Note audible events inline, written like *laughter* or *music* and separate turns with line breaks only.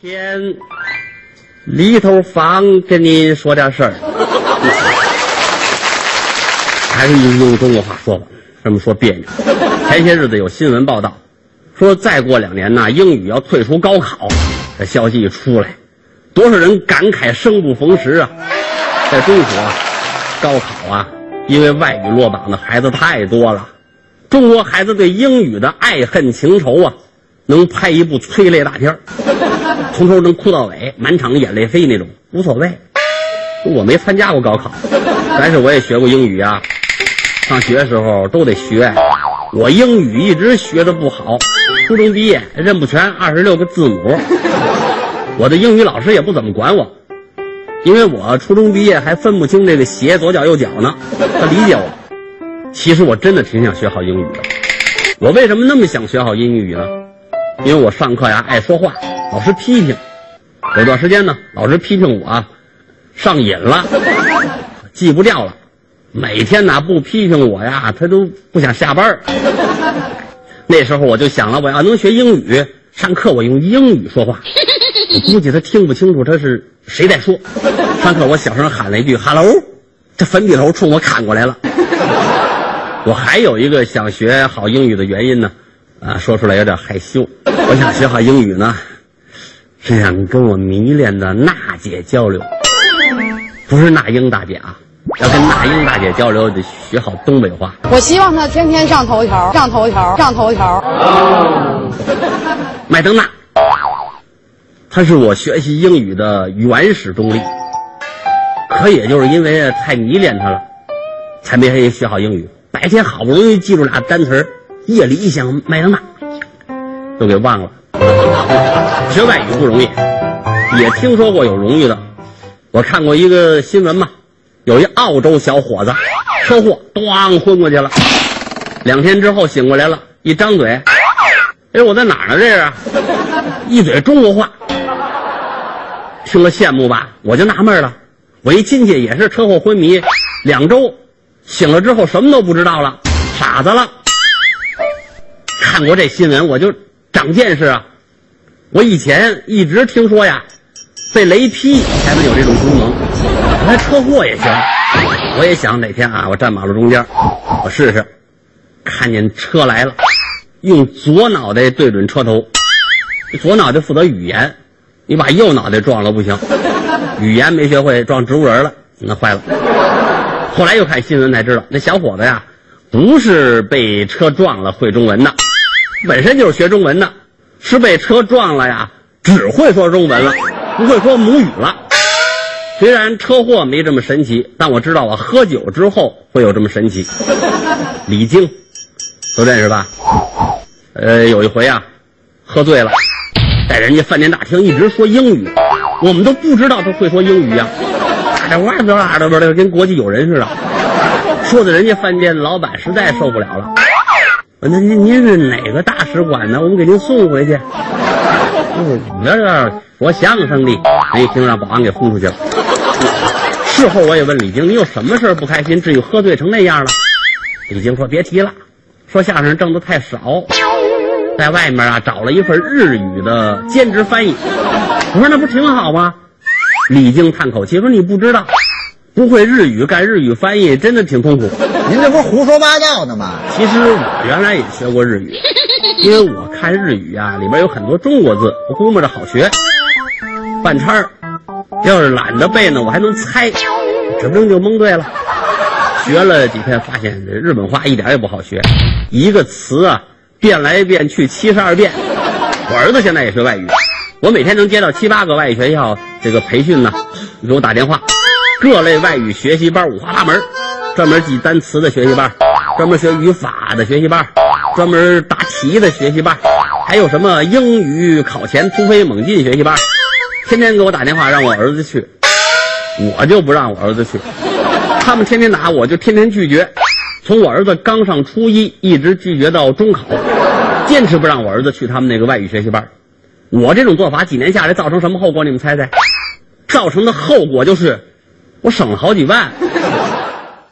天，里头房跟您说点事儿，*laughs* 还是用中国话说吧，这么说别扭。前些日子有新闻报道，说再过两年呢，英语要退出高考。这消息一出来，多少人感慨生不逢时啊！在中国，高考啊，因为外语落榜的孩子太多了，中国孩子对英语的爱恨情仇啊。能拍一部催泪大片 *laughs* 从头能哭到尾，满场眼泪飞那种，无所谓。我没参加过高考，但是我也学过英语啊。上学时候都得学，我英语一直学的不好，初中毕业认不全二十六个字母。我的英语老师也不怎么管我，因为我初中毕业还分不清这个鞋左脚右脚呢。他理解我。其实我真的挺想学好英语的。我为什么那么想学好英语呢？因为我上课呀爱说话，老师批评。有段时间呢，老师批评我上瘾了，记不掉了。每天呐不批评我呀，他都不想下班那时候我就想了，我要能学英语，上课我用英语说话。我估计他听不清楚他是谁在说。上课我小声喊了一句 “hello”，这粉笔头冲我砍过来了。我还有一个想学好英语的原因呢。啊，说出来有点害羞。我想学好英语呢，是想跟我迷恋的娜姐交流，不是那英大姐啊。要跟那英大姐交流，得学好东北话。
我希望她天天上头条，上头条，上头条。*laughs*
麦登娜，她是我学习英语的原始动力。可也就是因为太迷恋她了，才没学好英语。白天好不容易记住俩单词儿。夜里一想，麦当娜，都给忘了。*laughs* 学外语不容易，也听说过有荣誉的。我看过一个新闻嘛，有一澳洲小伙子车祸，咣昏过去了。两天之后醒过来了，一张嘴，哎，我在哪儿呢？这是，一嘴中国话。听了羡慕吧？我就纳闷了。我一亲戚也是车祸昏迷两周，醒了之后什么都不知道了，傻子了。看过这新闻，我就长见识啊！我以前一直听说呀，被雷劈才能有这种功能，那车祸也行。我也想哪天啊，我站马路中间，我试试，看见车来了，用左脑袋对准车头，左脑袋负责语言，你把右脑袋撞了不行，语言没学会撞植物人了，那坏了。后来又看新闻才知道，那小伙子呀，不是被车撞了会中文的。本身就是学中文的，是被车撞了呀，只会说中文了，不会说母语了。虽然车祸没这么神奇，但我知道我，喝酒之后会有这么神奇。*laughs* 李菁，都认识吧？呃，有一回啊，喝醉了，在人家饭店大厅一直说英语，我们都不知道他会说英语呀，哇哇哇啦的，跟国际友人似的，说的人家饭店老板实在受不了了。那您您是哪个大使馆呢？我们给您送回去。嗯，这说相声的，人一听让保安给轰出去了。事后我也问李菁，你有什么事不开心，至于喝醉成那样了？李菁说别提了，说相声挣的太少，在外面啊找了一份日语的兼职翻译。我说那不挺好吗？李菁叹口气说你不知道。不会日语干日语翻译真的挺痛苦。
您这不是胡说八道呢吗？
其实我原来也学过日语，*laughs* 因为我看日语啊，里边有很多中国字，我估摸着好学。半叉儿，要是懒得背呢，我还能猜，指不定就蒙对了。学了几天，发现这日本话一点也不好学，一个词啊变来变去七十二变。我儿子现在也学外语，我每天能接到七八个外语学校这个培训呢，你给我打电话。各类外语学习班五花八门，专门记单词的学习班，专门学语法的学习班，专门答题的学习班，还有什么英语考前突飞猛进学习班，天天给我打电话让我儿子去，我就不让我儿子去，他们天天打，我就天天拒绝，从我儿子刚上初一一直拒绝到中考，坚持不让我儿子去他们那个外语学习班。我这种做法几年下来造成什么后果？你们猜猜？造成的后果就是。我省了好几万。